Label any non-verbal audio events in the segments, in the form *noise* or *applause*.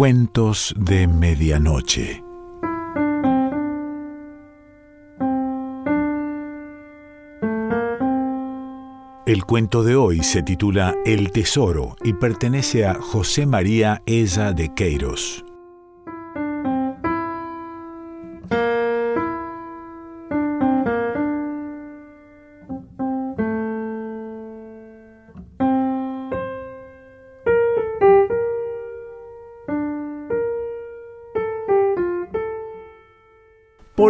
Cuentos de Medianoche. El cuento de hoy se titula El Tesoro y pertenece a José María Ella de Queiros.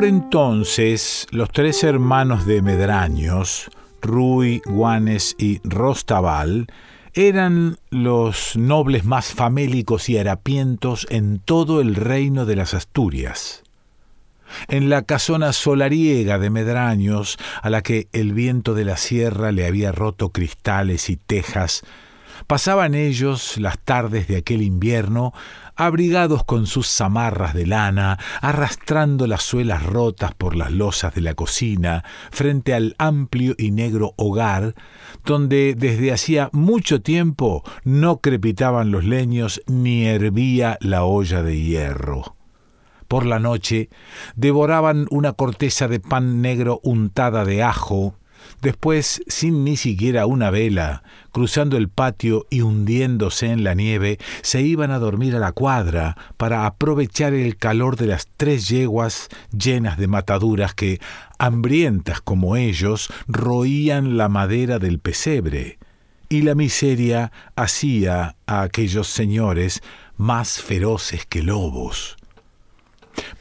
Por entonces, los tres hermanos de Medraños, Rui, Guanes y Rostabal, eran los nobles más famélicos y harapientos en todo el reino de las Asturias. En la casona solariega de Medraños, a la que el viento de la sierra le había roto cristales y tejas, pasaban ellos las tardes de aquel invierno abrigados con sus zamarras de lana, arrastrando las suelas rotas por las losas de la cocina, frente al amplio y negro hogar, donde desde hacía mucho tiempo no crepitaban los leños ni hervía la olla de hierro. Por la noche devoraban una corteza de pan negro untada de ajo, Después, sin ni siquiera una vela, cruzando el patio y hundiéndose en la nieve, se iban a dormir a la cuadra para aprovechar el calor de las tres yeguas llenas de mataduras que, hambrientas como ellos, roían la madera del pesebre. Y la miseria hacía a aquellos señores más feroces que lobos.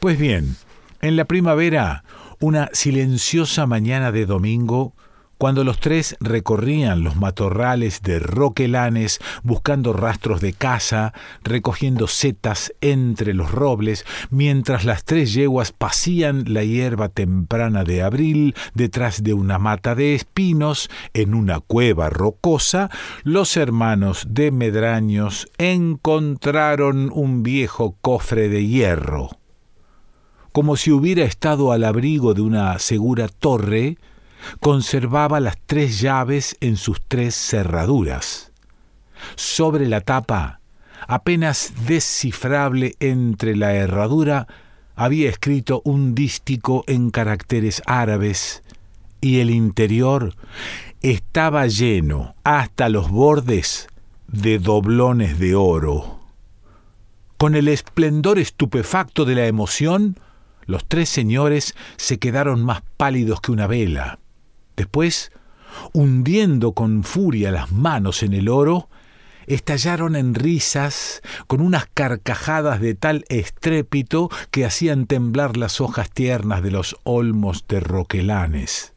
Pues bien, en la primavera, una silenciosa mañana de domingo, cuando los tres recorrían los matorrales de roquelanes buscando rastros de caza, recogiendo setas entre los robles, mientras las tres yeguas pasían la hierba temprana de abril detrás de una mata de espinos en una cueva rocosa, los hermanos de Medraños encontraron un viejo cofre de hierro. Como si hubiera estado al abrigo de una segura torre, conservaba las tres llaves en sus tres cerraduras. Sobre la tapa, apenas descifrable entre la herradura, había escrito un dístico en caracteres árabes y el interior estaba lleno hasta los bordes de doblones de oro. Con el esplendor estupefacto de la emoción, los tres señores se quedaron más pálidos que una vela. Después, hundiendo con furia las manos en el oro, estallaron en risas con unas carcajadas de tal estrépito que hacían temblar las hojas tiernas de los olmos de roquelanes.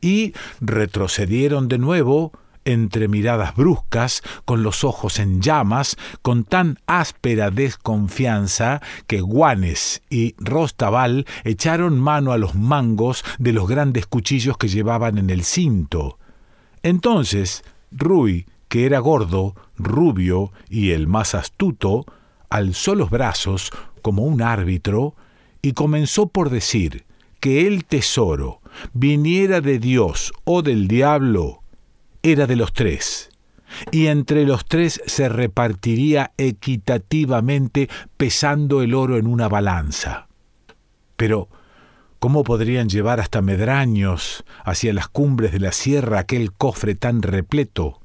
Y retrocedieron de nuevo entre miradas bruscas, con los ojos en llamas, con tan áspera desconfianza que Guanes y Rostabal echaron mano a los mangos de los grandes cuchillos que llevaban en el cinto. Entonces, Rui, que era gordo, rubio y el más astuto, alzó los brazos como un árbitro y comenzó por decir que el tesoro, viniera de Dios o del diablo, era de los tres, y entre los tres se repartiría equitativamente pesando el oro en una balanza. Pero, ¿cómo podrían llevar hasta Medraños, hacia las cumbres de la sierra, aquel cofre tan repleto?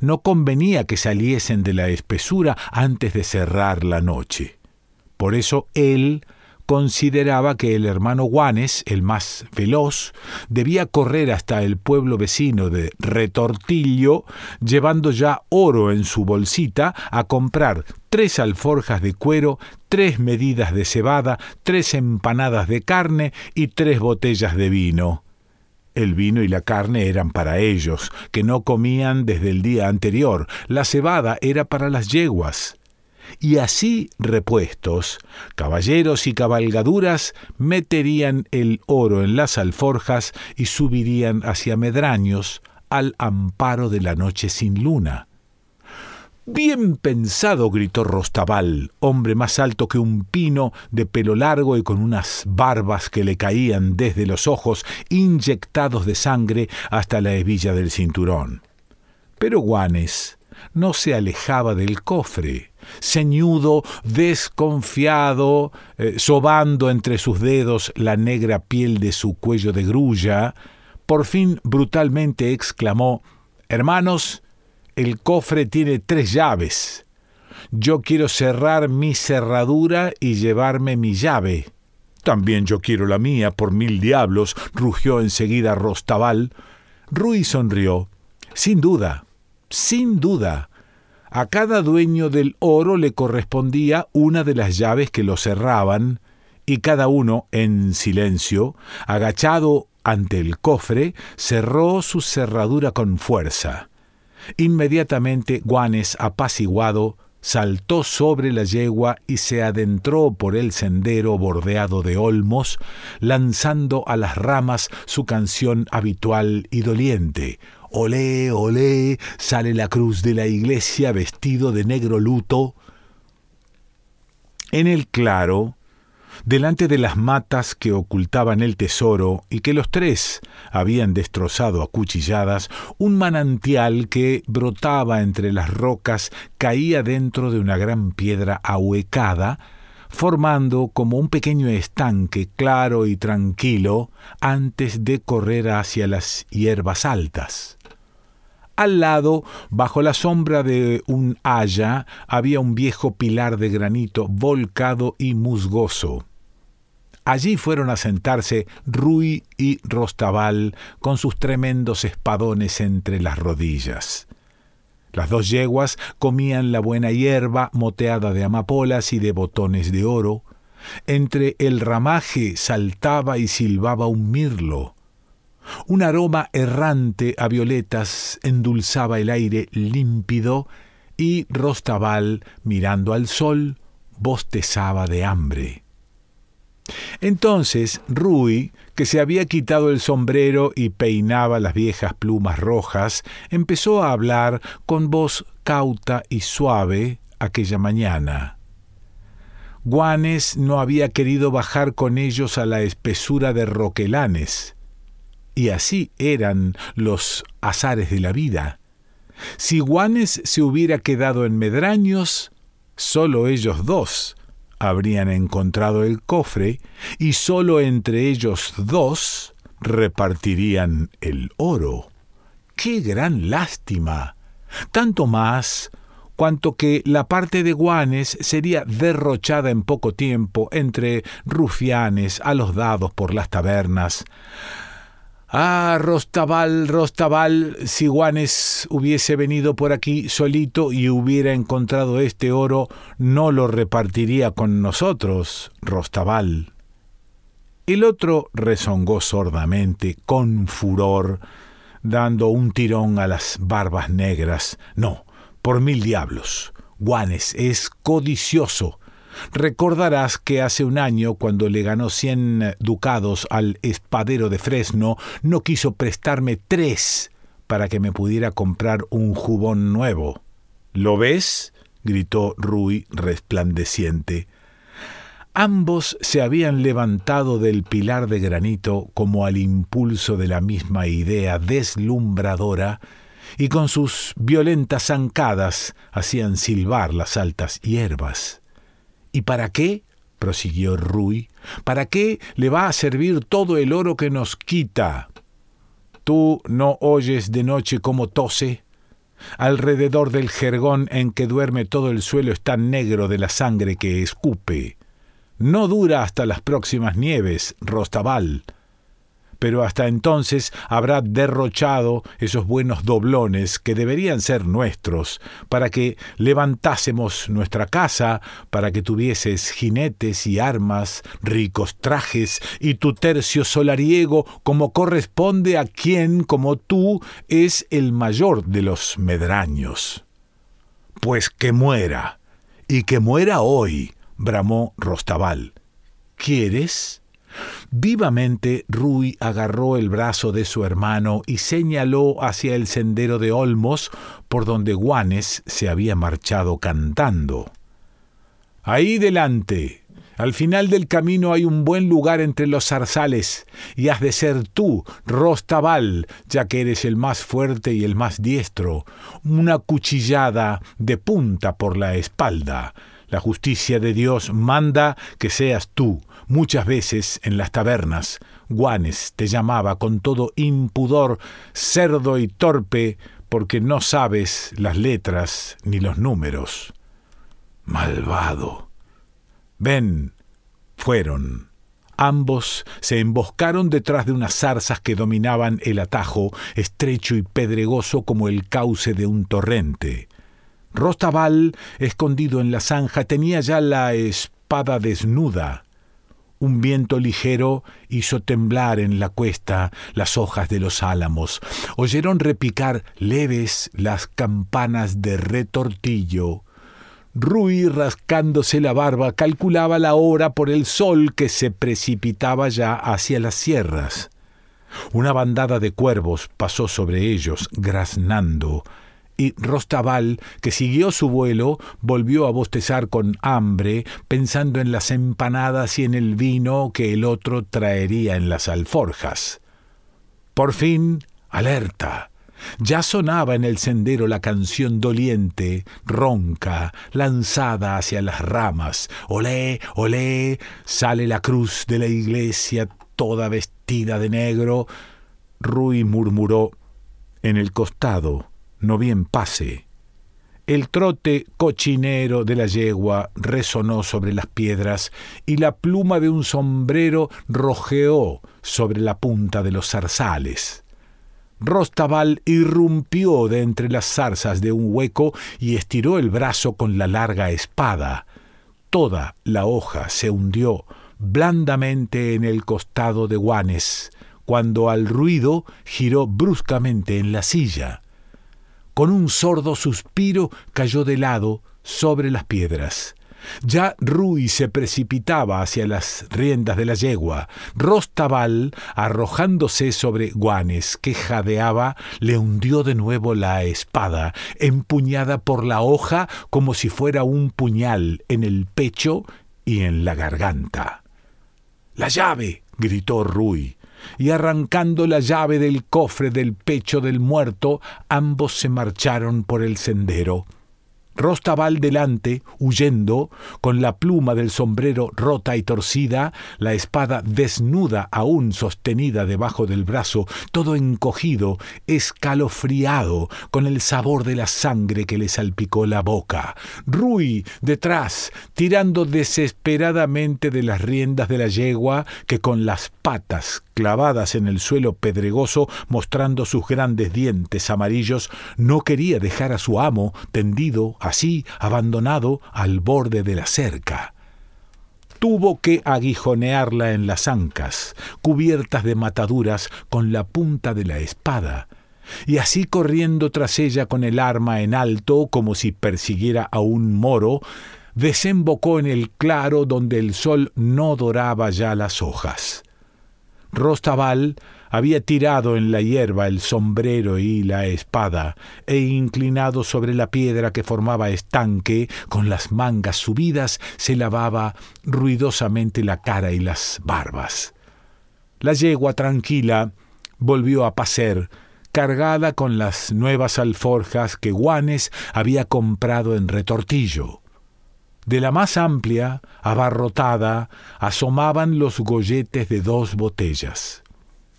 No convenía que saliesen de la espesura antes de cerrar la noche. Por eso él consideraba que el hermano Guanes, el más veloz, debía correr hasta el pueblo vecino de Retortillo, llevando ya oro en su bolsita, a comprar tres alforjas de cuero, tres medidas de cebada, tres empanadas de carne y tres botellas de vino. El vino y la carne eran para ellos, que no comían desde el día anterior. La cebada era para las yeguas y así repuestos, caballeros y cabalgaduras meterían el oro en las alforjas y subirían hacia Medraños al amparo de la noche sin luna. Bien pensado, gritó Rostabal, hombre más alto que un pino, de pelo largo y con unas barbas que le caían desde los ojos, inyectados de sangre hasta la hebilla del cinturón. Pero Guanes no se alejaba del cofre, ceñudo, desconfiado, eh, sobando entre sus dedos la negra piel de su cuello de grulla, por fin brutalmente exclamó Hermanos, el cofre tiene tres llaves. Yo quiero cerrar mi cerradura y llevarme mi llave. También yo quiero la mía, por mil diablos, rugió enseguida Rostabal. Rui sonrió. Sin duda, sin duda. A cada dueño del oro le correspondía una de las llaves que lo cerraban, y cada uno, en silencio, agachado ante el cofre, cerró su cerradura con fuerza. Inmediatamente Guanes, apaciguado, saltó sobre la yegua y se adentró por el sendero bordeado de olmos, lanzando a las ramas su canción habitual y doliente. Olé, olé, sale la cruz de la iglesia vestido de negro luto. En el claro, delante de las matas que ocultaban el tesoro y que los tres habían destrozado a cuchilladas, un manantial que brotaba entre las rocas caía dentro de una gran piedra ahuecada, formando como un pequeño estanque claro y tranquilo antes de correr hacia las hierbas altas. Al lado, bajo la sombra de un haya, había un viejo pilar de granito volcado y musgoso. Allí fueron a sentarse Rui y Rostabal con sus tremendos espadones entre las rodillas. Las dos yeguas comían la buena hierba moteada de amapolas y de botones de oro. Entre el ramaje saltaba y silbaba un mirlo. Un aroma errante a violetas endulzaba el aire límpido y Rostabal, mirando al sol, bostezaba de hambre. Entonces Rui, que se había quitado el sombrero y peinaba las viejas plumas rojas, empezó a hablar con voz cauta y suave aquella mañana. Guanes no había querido bajar con ellos a la espesura de roquelanes, y así eran los azares de la vida. Si Guanes se hubiera quedado en Medraños, sólo ellos dos habrían encontrado el cofre y sólo entre ellos dos repartirían el oro. ¡Qué gran lástima! Tanto más cuanto que la parte de Guanes sería derrochada en poco tiempo entre rufianes a los dados por las tabernas, Ah, Rostabal, Rostabal, si Guanes hubiese venido por aquí solito y hubiera encontrado este oro, no lo repartiría con nosotros, Rostabal. El otro rezongó sordamente, con furor, dando un tirón a las barbas negras. No, por mil diablos. Guanes es codicioso Recordarás que hace un año, cuando le ganó cien ducados al espadero de Fresno, no quiso prestarme tres para que me pudiera comprar un jubón nuevo. ¿Lo ves? gritó Rui resplandeciente. Ambos se habían levantado del pilar de granito como al impulso de la misma idea deslumbradora y con sus violentas zancadas hacían silbar las altas hierbas. ¿Y para qué? prosiguió Rui. ¿Para qué le va a servir todo el oro que nos quita? ¿Tú no oyes de noche cómo tose? Alrededor del jergón en que duerme todo el suelo está negro de la sangre que escupe. No dura hasta las próximas nieves, Rostabal pero hasta entonces habrá derrochado esos buenos doblones que deberían ser nuestros, para que levantásemos nuestra casa, para que tuvieses jinetes y armas, ricos trajes y tu tercio solariego como corresponde a quien, como tú, es el mayor de los medraños. Pues que muera, y que muera hoy, bramó Rostabal. ¿Quieres? Vivamente Rui agarró el brazo de su hermano y señaló hacia el sendero de Olmos por donde Guanes se había marchado cantando. Ahí delante, Al final del camino hay un buen lugar entre los zarzales, y has de ser tú, Rostabal, ya que eres el más fuerte y el más diestro, una cuchillada de punta por la espalda. La justicia de Dios manda que seas tú. Muchas veces en las tabernas, Guanes te llamaba con todo impudor, cerdo y torpe, porque no sabes las letras ni los números. Malvado. Ven, fueron. Ambos se emboscaron detrás de unas zarzas que dominaban el atajo, estrecho y pedregoso como el cauce de un torrente. Rostabal, escondido en la zanja, tenía ya la espada desnuda. Un viento ligero hizo temblar en la cuesta las hojas de los álamos. Oyeron repicar leves las campanas de retortillo. Rui, rascándose la barba, calculaba la hora por el sol que se precipitaba ya hacia las sierras. Una bandada de cuervos pasó sobre ellos, graznando, y Rostabal, que siguió su vuelo, volvió a bostezar con hambre, pensando en las empanadas y en el vino que el otro traería en las alforjas. Por fin, alerta. Ya sonaba en el sendero la canción doliente, ronca, lanzada hacia las ramas. Olé, olé, sale la cruz de la iglesia toda vestida de negro. Rui murmuró en el costado no bien pase. El trote cochinero de la yegua resonó sobre las piedras y la pluma de un sombrero rojeó sobre la punta de los zarzales. Rostabal irrumpió de entre las zarzas de un hueco y estiró el brazo con la larga espada. Toda la hoja se hundió blandamente en el costado de Guanes, cuando al ruido giró bruscamente en la silla con un sordo suspiro cayó de lado sobre las piedras. Ya Rui se precipitaba hacia las riendas de la yegua. Rostabal, arrojándose sobre Guanes, que jadeaba, le hundió de nuevo la espada, empuñada por la hoja como si fuera un puñal en el pecho y en la garganta. La llave. gritó Rui y arrancando la llave del cofre del pecho del muerto, ambos se marcharon por el sendero. Rostabal delante, huyendo, con la pluma del sombrero rota y torcida, la espada desnuda aún sostenida debajo del brazo, todo encogido, escalofriado, con el sabor de la sangre que le salpicó la boca. Rui, detrás, tirando desesperadamente de las riendas de la yegua, que con las patas clavadas en el suelo pedregoso, mostrando sus grandes dientes amarillos, no quería dejar a su amo tendido, así, abandonado, al borde de la cerca. Tuvo que aguijonearla en las ancas, cubiertas de mataduras con la punta de la espada, y así corriendo tras ella con el arma en alto, como si persiguiera a un moro, desembocó en el claro donde el sol no doraba ya las hojas. Rostabal había tirado en la hierba el sombrero y la espada, e inclinado sobre la piedra que formaba estanque, con las mangas subidas, se lavaba ruidosamente la cara y las barbas. La yegua tranquila volvió a pacer, cargada con las nuevas alforjas que Guanes había comprado en retortillo. De la más amplia, abarrotada, asomaban los golletes de dos botellas.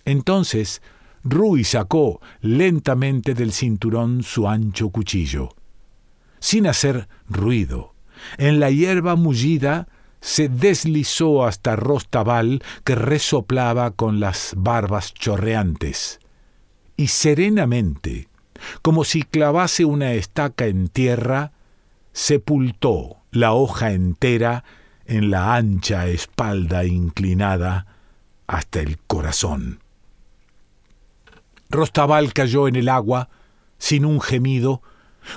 Entonces Rui sacó lentamente del cinturón su ancho cuchillo. Sin hacer ruido, en la hierba mullida se deslizó hasta Rostabal, que resoplaba con las barbas chorreantes, y serenamente, como si clavase una estaca en tierra, sepultó la hoja entera en la ancha espalda inclinada hasta el corazón. Rostabal cayó en el agua sin un gemido,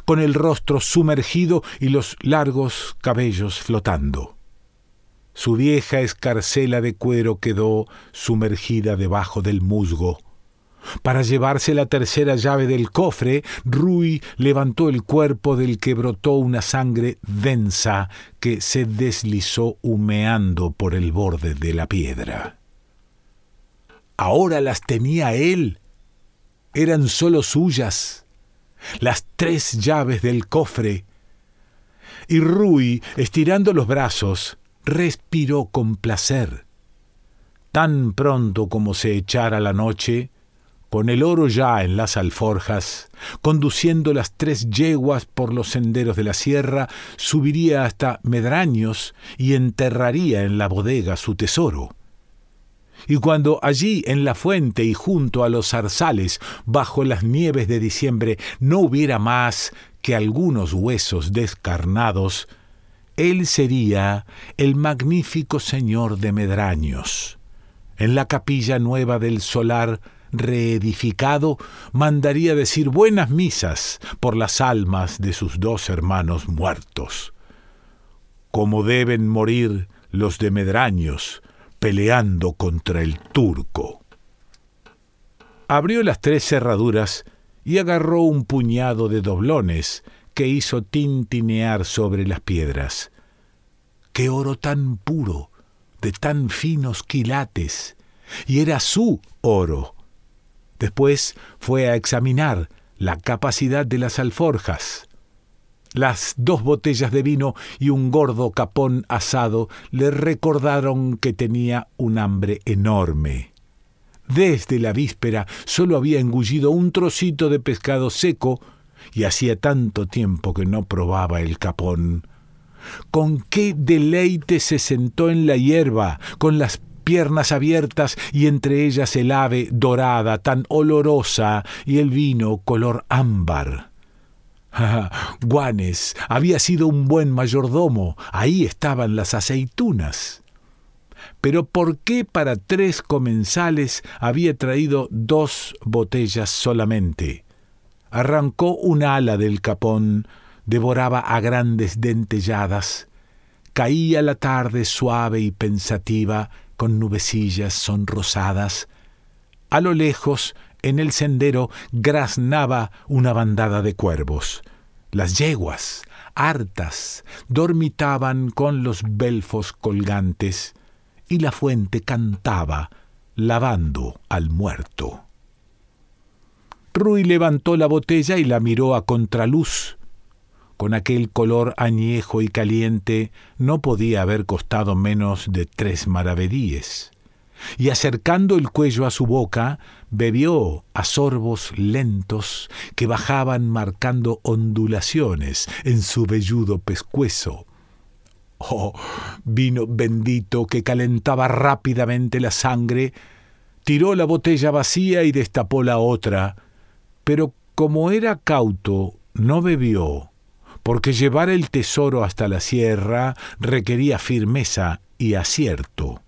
con el rostro sumergido y los largos cabellos flotando. Su vieja escarcela de cuero quedó sumergida debajo del musgo. Para llevarse la tercera llave del cofre, Rui levantó el cuerpo del que brotó una sangre densa que se deslizó humeando por el borde de la piedra. Ahora las tenía él. Eran sólo suyas. Las tres llaves del cofre. Y Rui, estirando los brazos, respiró con placer. Tan pronto como se echara la noche, con el oro ya en las alforjas, conduciendo las tres yeguas por los senderos de la sierra, subiría hasta Medraños y enterraría en la bodega su tesoro. Y cuando allí en la fuente y junto a los zarzales, bajo las nieves de diciembre, no hubiera más que algunos huesos descarnados, él sería el magnífico señor de Medraños. En la capilla nueva del solar, reedificado, mandaría decir buenas misas por las almas de sus dos hermanos muertos. Como deben morir los de Medraños peleando contra el turco. Abrió las tres cerraduras y agarró un puñado de doblones que hizo tintinear sobre las piedras. ¡Qué oro tan puro, de tan finos quilates! Y era su oro Después fue a examinar la capacidad de las alforjas. Las dos botellas de vino y un gordo capón asado le recordaron que tenía un hambre enorme. Desde la víspera solo había engullido un trocito de pescado seco y hacía tanto tiempo que no probaba el capón. Con qué deleite se sentó en la hierba, con las piernas abiertas y entre ellas el ave dorada, tan olorosa, y el vino color ámbar. *laughs* Guanes había sido un buen mayordomo, ahí estaban las aceitunas. Pero ¿por qué para tres comensales había traído dos botellas solamente? Arrancó un ala del capón, devoraba a grandes dentelladas. Caía la tarde suave y pensativa, con nubecillas sonrosadas. A lo lejos, en el sendero, graznaba una bandada de cuervos. Las yeguas, hartas, dormitaban con los belfos colgantes, y la fuente cantaba, lavando al muerto. Rui levantó la botella y la miró a contraluz con aquel color añejo y caliente, no podía haber costado menos de tres maravedíes. Y acercando el cuello a su boca, bebió a sorbos lentos que bajaban marcando ondulaciones en su velludo pescuezo. Oh, vino bendito que calentaba rápidamente la sangre, tiró la botella vacía y destapó la otra, pero como era cauto, no bebió porque llevar el tesoro hasta la sierra requería firmeza y acierto.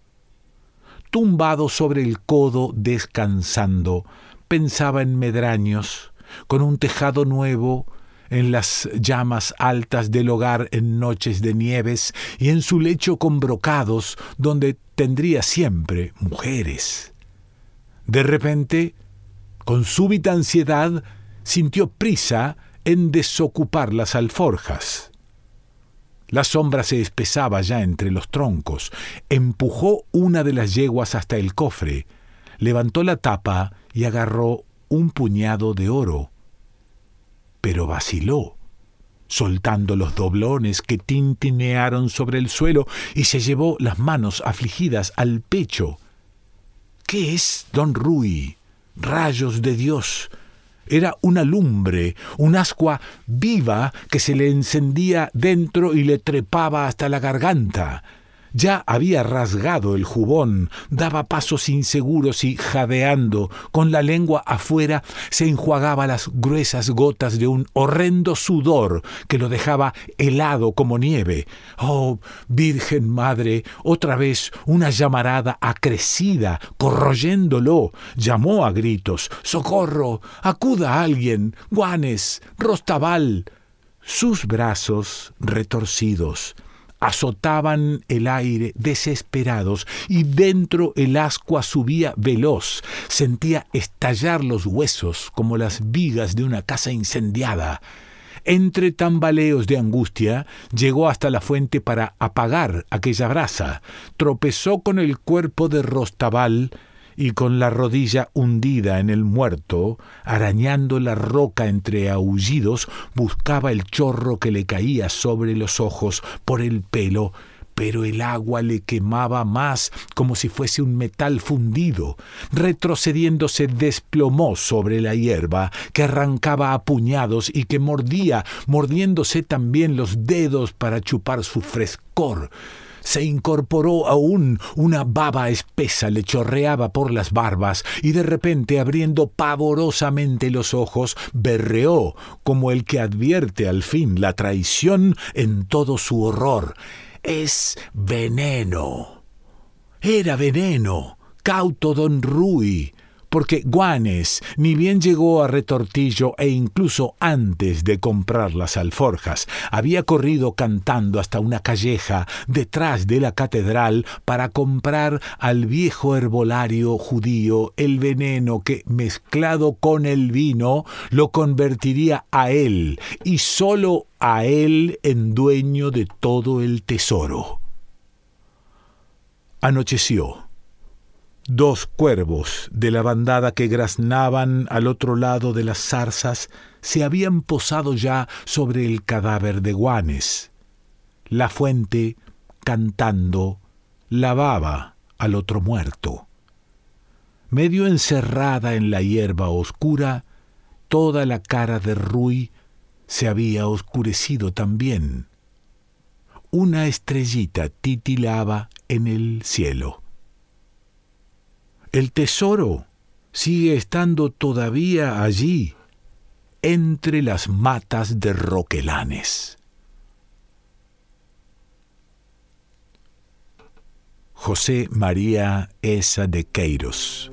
Tumbado sobre el codo, descansando, pensaba en Medraños, con un tejado nuevo, en las llamas altas del hogar en noches de nieves y en su lecho con brocados donde tendría siempre mujeres. De repente, con súbita ansiedad, sintió prisa en desocupar las alforjas. La sombra se espesaba ya entre los troncos. Empujó una de las yeguas hasta el cofre, levantó la tapa y agarró un puñado de oro. Pero vaciló, soltando los doblones que tintinearon sobre el suelo y se llevó las manos afligidas al pecho. ¿Qué es, don Rui? Rayos de Dios. Era una lumbre, un ascua viva que se le encendía dentro y le trepaba hasta la garganta. Ya había rasgado el jubón, daba pasos inseguros y, jadeando, con la lengua afuera, se enjuagaba las gruesas gotas de un horrendo sudor que lo dejaba helado como nieve. Oh, Virgen Madre, otra vez una llamarada acrecida, corroyéndolo, llamó a gritos Socorro. acuda a alguien. Guanes. Rostabal. Sus brazos retorcidos azotaban el aire desesperados y dentro el ascua subía veloz, sentía estallar los huesos como las vigas de una casa incendiada. Entre tambaleos de angustia, llegó hasta la fuente para apagar aquella brasa, tropezó con el cuerpo de Rostabal, y con la rodilla hundida en el muerto, arañando la roca entre aullidos, buscaba el chorro que le caía sobre los ojos por el pelo, pero el agua le quemaba más como si fuese un metal fundido. Retrocediendo se desplomó sobre la hierba, que arrancaba a puñados y que mordía, mordiéndose también los dedos para chupar su frescor se incorporó aún una baba espesa le chorreaba por las barbas y de repente abriendo pavorosamente los ojos berreó como el que advierte al fin la traición en todo su horror. Es veneno. Era veneno. Cauto don Rui porque Guanes ni bien llegó a Retortillo e incluso antes de comprar las alforjas, había corrido cantando hasta una calleja detrás de la catedral para comprar al viejo herbolario judío el veneno que, mezclado con el vino, lo convertiría a él y sólo a él en dueño de todo el tesoro. Anocheció. Dos cuervos de la bandada que graznaban al otro lado de las zarzas se habían posado ya sobre el cadáver de Guanes. La fuente, cantando, lavaba al otro muerto. Medio encerrada en la hierba oscura, toda la cara de Rui se había oscurecido también. Una estrellita titilaba en el cielo. El tesoro sigue estando todavía allí, entre las matas de roquelanes. José María Esa de Queiros